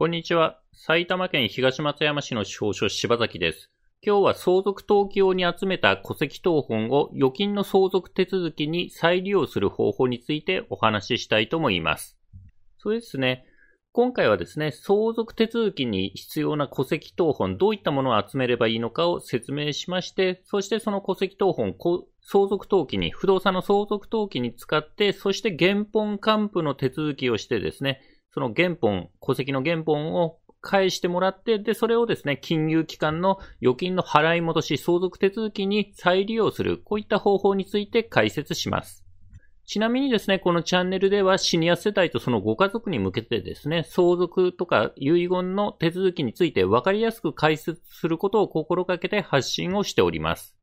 こんにちは。埼玉県東松山市の司法書柴崎です。今日は相続登記用に集めた戸籍謄本を預金の相続手続きに再利用する方法についてお話ししたいと思います。そうですね。今回はですね、相続手続きに必要な戸籍謄本、どういったものを集めればいいのかを説明しまして、そしてその戸籍謄本、相続登記に、不動産の相続登記に使って、そして原本還付の手続きをしてですね、その原本、戸籍の原本を返してもらって、で、それをですね、金融機関の預金の払い戻し、相続手続きに再利用する、こういった方法について解説します。ちなみにですね、このチャンネルではシニア世代とそのご家族に向けてですね、相続とか遺言の手続きについて分かりやすく解説することを心がけて発信をしております。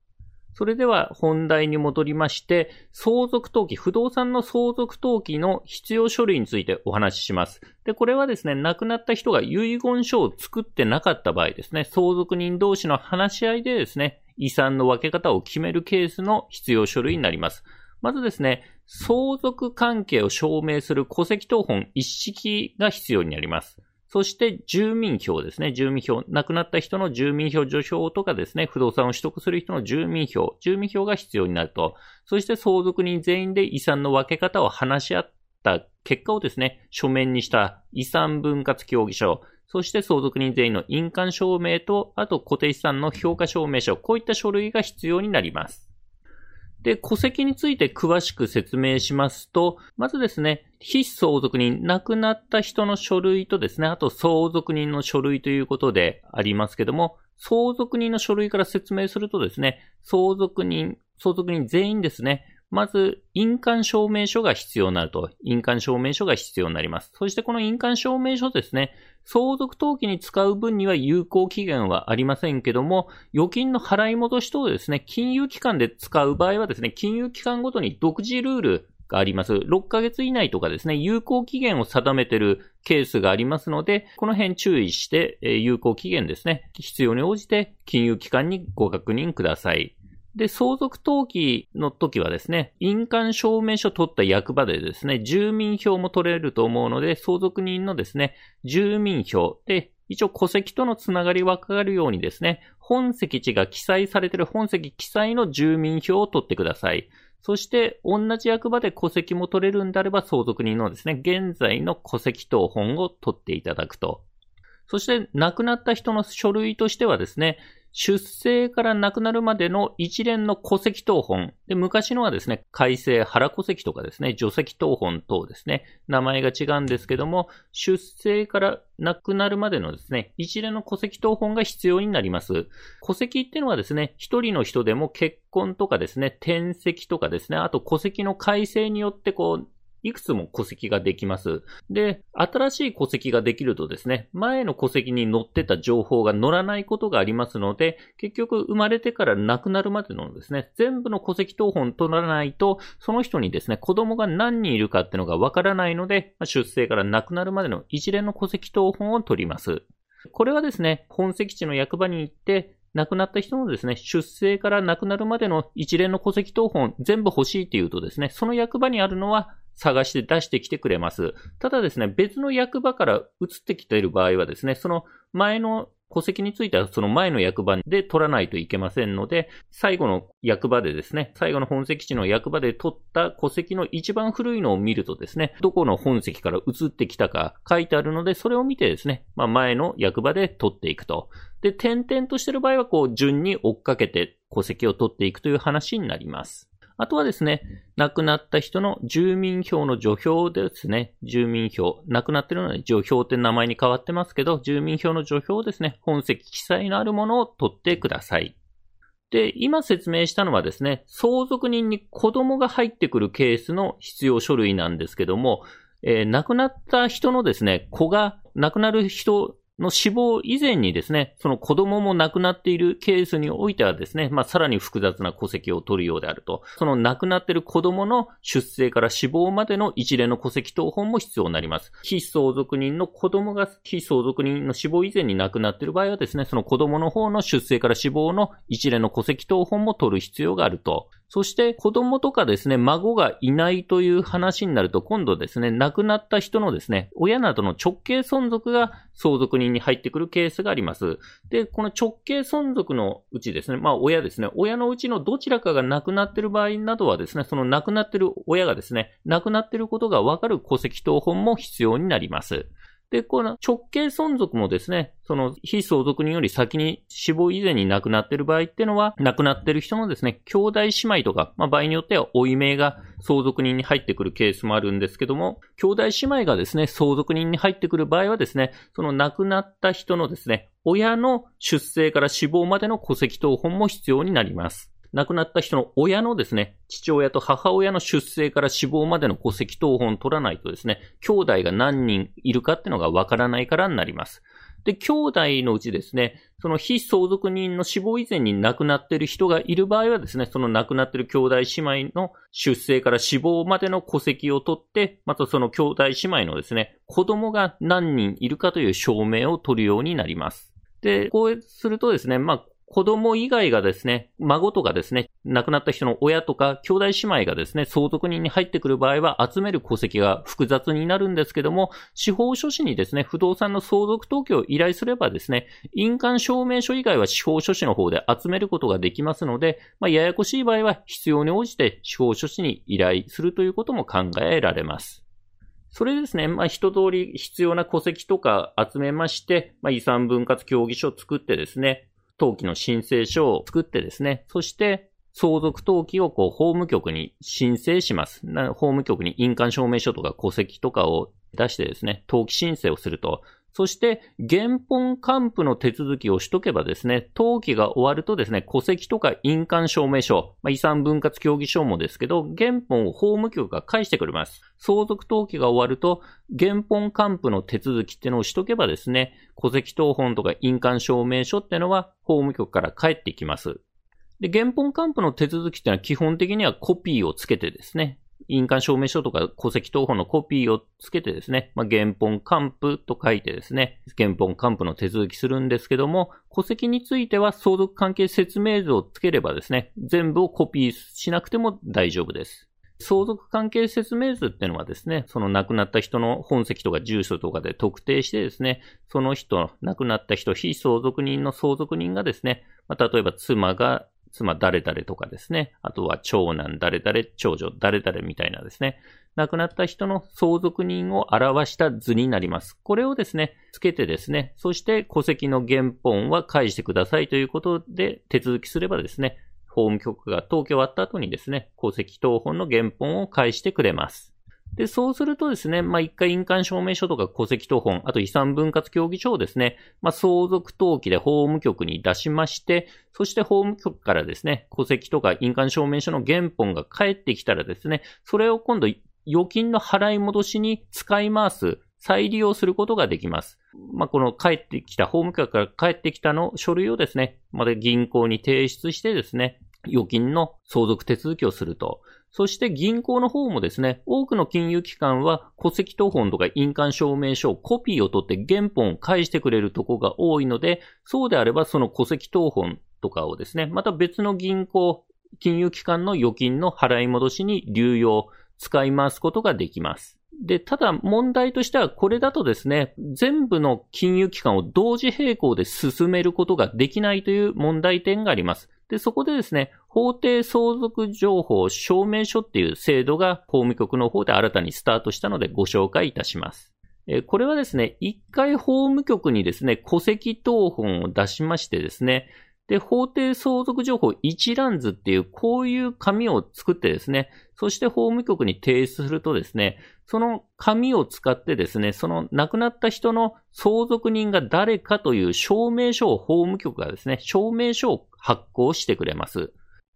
それでは本題に戻りまして、相続登記、不動産の相続登記の必要書類についてお話しします。で、これはですね、亡くなった人が遺言書を作ってなかった場合ですね、相続人同士の話し合いでですね、遺産の分け方を決めるケースの必要書類になります。まずですね、相続関係を証明する戸籍謄本一式が必要になります。そして住民票ですね。住民票。亡くなった人の住民票序票とかですね、不動産を取得する人の住民票。住民票が必要になると。そして相続人全員で遺産の分け方を話し合った結果をですね、書面にした遺産分割協議書。そして相続人全員の印鑑証明と、あと固定資産の評価証明書。こういった書類が必要になります。で、戸籍について詳しく説明しますと、まずですね、非相続人、亡くなった人の書類とですね、あと相続人の書類ということでありますけども、相続人の書類から説明するとですね、相続人、相続人全員ですね、まず、印鑑証明書が必要になると。印鑑証明書が必要になります。そしてこの印鑑証明書ですね、相続登記に使う分には有効期限はありませんけども、預金の払い戻し等ですね、金融機関で使う場合はですね、金融機関ごとに独自ルールがあります。6ヶ月以内とかですね、有効期限を定めてるケースがありますので、この辺注意して、有効期限ですね、必要に応じて金融機関にご確認ください。で、相続登記の時はですね、印鑑証明書取った役場でですね、住民票も取れると思うので、相続人のですね、住民票で、一応戸籍とのつながり分かるようにですね、本籍地が記載されている本籍記載の住民票を取ってください。そして、同じ役場で戸籍も取れるんであれば、相続人のですね、現在の戸籍等本を取っていただくと。そして、亡くなった人の書類としてはですね、出生から亡くなるまでの一連の戸籍謄本。で、昔のはですね、改正原戸籍とかですね、除籍謄本等ですね、名前が違うんですけども、出生から亡くなるまでのですね、一連の戸籍謄本が必要になります。戸籍っていうのはですね、一人の人でも結婚とかですね、転籍とかですね、あと戸籍の改正によってこう、いくつも戸籍ができます。で、新しい戸籍ができるとですね、前の戸籍に載ってた情報が載らないことがありますので、結局生まれてから亡くなるまでのですね、全部の戸籍謄本取らないと、その人にですね、子供が何人いるかっていうのがわからないので、出生から亡くなるまでの一連の戸籍謄本を取ります。これはですね、本籍地の役場に行って、亡くなった人のですね、出生から亡くなるまでの一連の戸籍謄本全部欲しいっていうとですね、その役場にあるのは探して出してきてくれます。ただですね、別の役場から移ってきている場合はですね、その前の戸籍についてはその前の役場で取らないといけませんので、最後の役場でですね、最後の本籍地の役場で取った戸籍の一番古いのを見るとですね、どこの本籍から移ってきたか書いてあるので、それを見てですね、まあ、前の役場で取っていくと。で、点々としてる場合はこう順に追っかけて戸籍を取っていくという話になります。あとはですね、亡くなった人の住民票の除票ですね。住民票。亡くなってるので除票って名前に変わってますけど、住民票の除票ですね。本籍記載のあるものを取ってください。で、今説明したのはですね、相続人に子供が入ってくるケースの必要書類なんですけども、えー、亡くなった人のですね、子が、亡くなる人の死亡以前にですね、その子供も亡くなっているケースにおいてはですね、まあ、さらに複雑な戸籍を取るようであると。その亡くなっている子供の出生から死亡までの一連の戸籍謄本も必要になります。非相続人の子供が非相続人の死亡以前に亡くなっている場合はですね、その子供の方の出生から死亡の一連の戸籍謄本も取る必要があると。そして子供とかですね、孫がいないという話になると、今度ですね、亡くなった人のですね、親などの直系存続が相続人に入ってくるケースがあります。で、この直系存続のうちですね、まあ親ですね、親のうちのどちらかが亡くなっている場合などはですね、その亡くなっている親がですね、亡くなっていることがわかる戸籍謄本も必要になります。で、この直系存続もですね、その非相続人より先に死亡以前に亡くなっている場合っていうのは、亡くなっている人のですね、兄弟姉妹とか、まあ場合によっては追い名が相続人に入ってくるケースもあるんですけども、兄弟姉妹がですね、相続人に入ってくる場合はですね、その亡くなった人のですね、親の出生から死亡までの戸籍謄本も必要になります。亡くなった人の親のですね、父親と母親の出生から死亡までの戸籍謄本を取らないとですね、兄弟が何人いるかっていうのがわからないからになります。で、兄弟のうちですね、その非相続人の死亡以前に亡くなっている人がいる場合はですね、その亡くなっている兄弟姉妹の出生から死亡までの戸籍を取って、またその兄弟姉妹のですね、子供が何人いるかという証明を取るようになります。で、こうするとですね、まあ、子供以外がですね、孫とかですね、亡くなった人の親とか兄弟姉妹がですね、相続人に入ってくる場合は集める戸籍が複雑になるんですけども、司法書士にですね、不動産の相続登記を依頼すればですね、印鑑証明書以外は司法書士の方で集めることができますので、まあ、ややこしい場合は必要に応じて司法書士に依頼するということも考えられます。それですね、まあ、一通り必要な戸籍とか集めまして、まあ、遺産分割協議書を作ってですね、登記の申請書を作ってですね、そして相続登記をこう法務局に申請します。法務局に印鑑証明書とか戸籍とかを出してですね、登記申請をすると。そして、原本還付の手続きをしとけばですね、登記が終わるとですね、戸籍とか印鑑証明書、まあ、遺産分割協議書もですけど、原本を法務局が返してくれます。相続登記が終わると、原本還付の手続きってのをしとけばですね、戸籍謄本とか印鑑証明書ってのは法務局から返ってきます。で、原本還付の手続きってのは基本的にはコピーをつけてですね、印鑑証明書とか戸籍謄本のコピーをつけてですね、まあ、原本還付と書いてですね、原本還付の手続きするんですけども、戸籍については相続関係説明図をつければですね、全部をコピーしなくても大丈夫です。相続関係説明図っていうのはですね、その亡くなった人の本籍とか住所とかで特定してですね、その人、亡くなった人、非相続人の相続人がですね、まあ、例えば妻が妻誰々とかですね、あとは長男誰々、長女誰々みたいなですね、亡くなった人の相続人を表した図になります。これをですね、つけてですね、そして戸籍の原本は返してくださいということで手続きすればですね、法務局が登記終わった後にですね、戸籍謄本の原本を返してくれます。で、そうするとですね、まあ、一回印鑑証明書とか戸籍謄本、あと遺産分割協議書をですね、まあ、相続登記で法務局に出しまして、そして法務局からですね、戸籍とか印鑑証明書の原本が返ってきたらですね、それを今度預金の払い戻しに使い回す、再利用することができます。まあ、この帰ってきた、法務局から帰ってきたの書類をですね、まで銀行に提出してですね、預金の相続手続きをすると。そして銀行の方もですね、多くの金融機関は戸籍謄本とか印鑑証明書をコピーを取って原本を返してくれるとこが多いので、そうであればその戸籍謄本とかをですね、また別の銀行、金融機関の預金の払い戻しに流用、使い回すことができます。で、ただ問題としてはこれだとですね、全部の金融機関を同時並行で進めることができないという問題点があります。で、そこでですね、法定相続情報証明書っていう制度が法務局の方で新たにスタートしたのでご紹介いたします。これはですね、一回法務局にですね、戸籍謄本を出しましてですね、で、法定相続情報一覧図っていう、こういう紙を作ってですね、そして法務局に提出するとですね、その紙を使ってですね、その亡くなった人の相続人が誰かという証明書を法務局がですね、証明書を発行してくれます。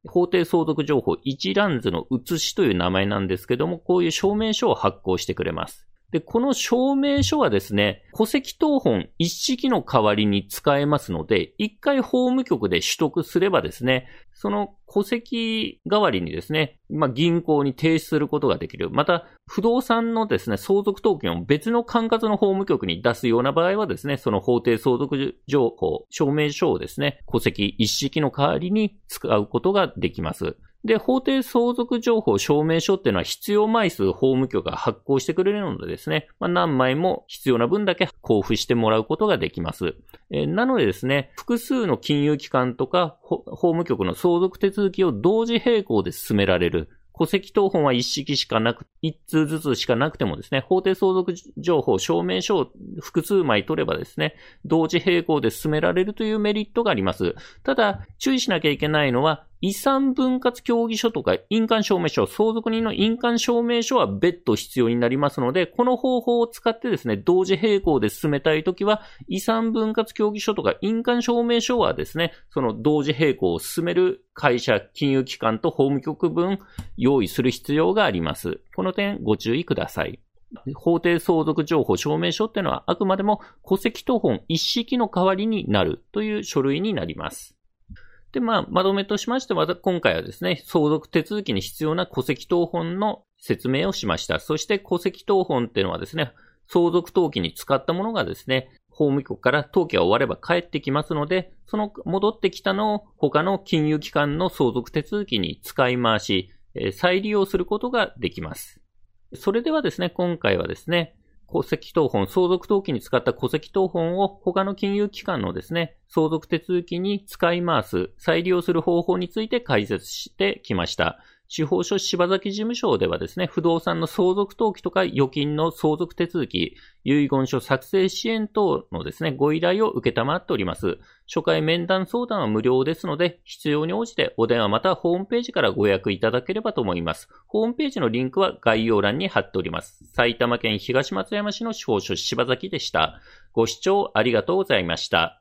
法定相続情報一覧図の写しという名前なんですけども、こういう証明書を発行してくれます。で、この証明書はですね、戸籍謄本一式の代わりに使えますので、一回法務局で取得すればですね、その戸籍代わりにですね、まあ、銀行に提出することができる。また、不動産のですね、相続登記を別の管轄の法務局に出すような場合はですね、その法定相続情報、証明書をですね、戸籍一式の代わりに使うことができます。で、法定相続情報証明書っていうのは必要枚数法務局が発行してくれるのでですね、まあ、何枚も必要な分だけ交付してもらうことができます。えー、なのでですね、複数の金融機関とか法務局の相続手続きを同時並行で進められる。戸籍謄本は一式しかなく、一通ずつしかなくてもですね、法定相続情報、証明書を複数枚取ればですね、同時並行で進められるというメリットがあります。ただ、注意しなきゃいけないのは、遺産分割協議書とか印鑑証明書、相続人の印鑑証明書は別途必要になりますので、この方法を使ってですね、同時並行で進めたいときは、遺産分割協議書とか印鑑証明書はですね、その同時並行を進める会社、金融機関と法務局分用意する必要があります。この点ご注意ください。法定相続情報証明書っていうのはあくまでも戸籍謄本一式の代わりになるという書類になります。で、まあ、まとめとしましては、今回はですね、相続手続きに必要な戸籍謄本の説明をしました。そして戸籍謄本っていうのはですね、相続登記に使ったものがですね、法務局から登記が終われば帰ってきますので、その戻ってきたのを他の金融機関の相続手続きに使い回し、再利用することができます。それではですね、今回はですね、戸籍謄本、相続登記に使った戸籍謄本を他の金融機関のですね、相続手続きに使い回す、再利用する方法について解説してきました。司法書柴崎事務所ではですね、不動産の相続登記とか預金の相続手続き、遺言書作成支援等のですね、ご依頼を受けたまっております。初回面談相談は無料ですので、必要に応じてお電話またはホームページからご予約いただければと思います。ホームページのリンクは概要欄に貼っております。埼玉県東松山市の司法書柴崎でした。ご視聴ありがとうございました。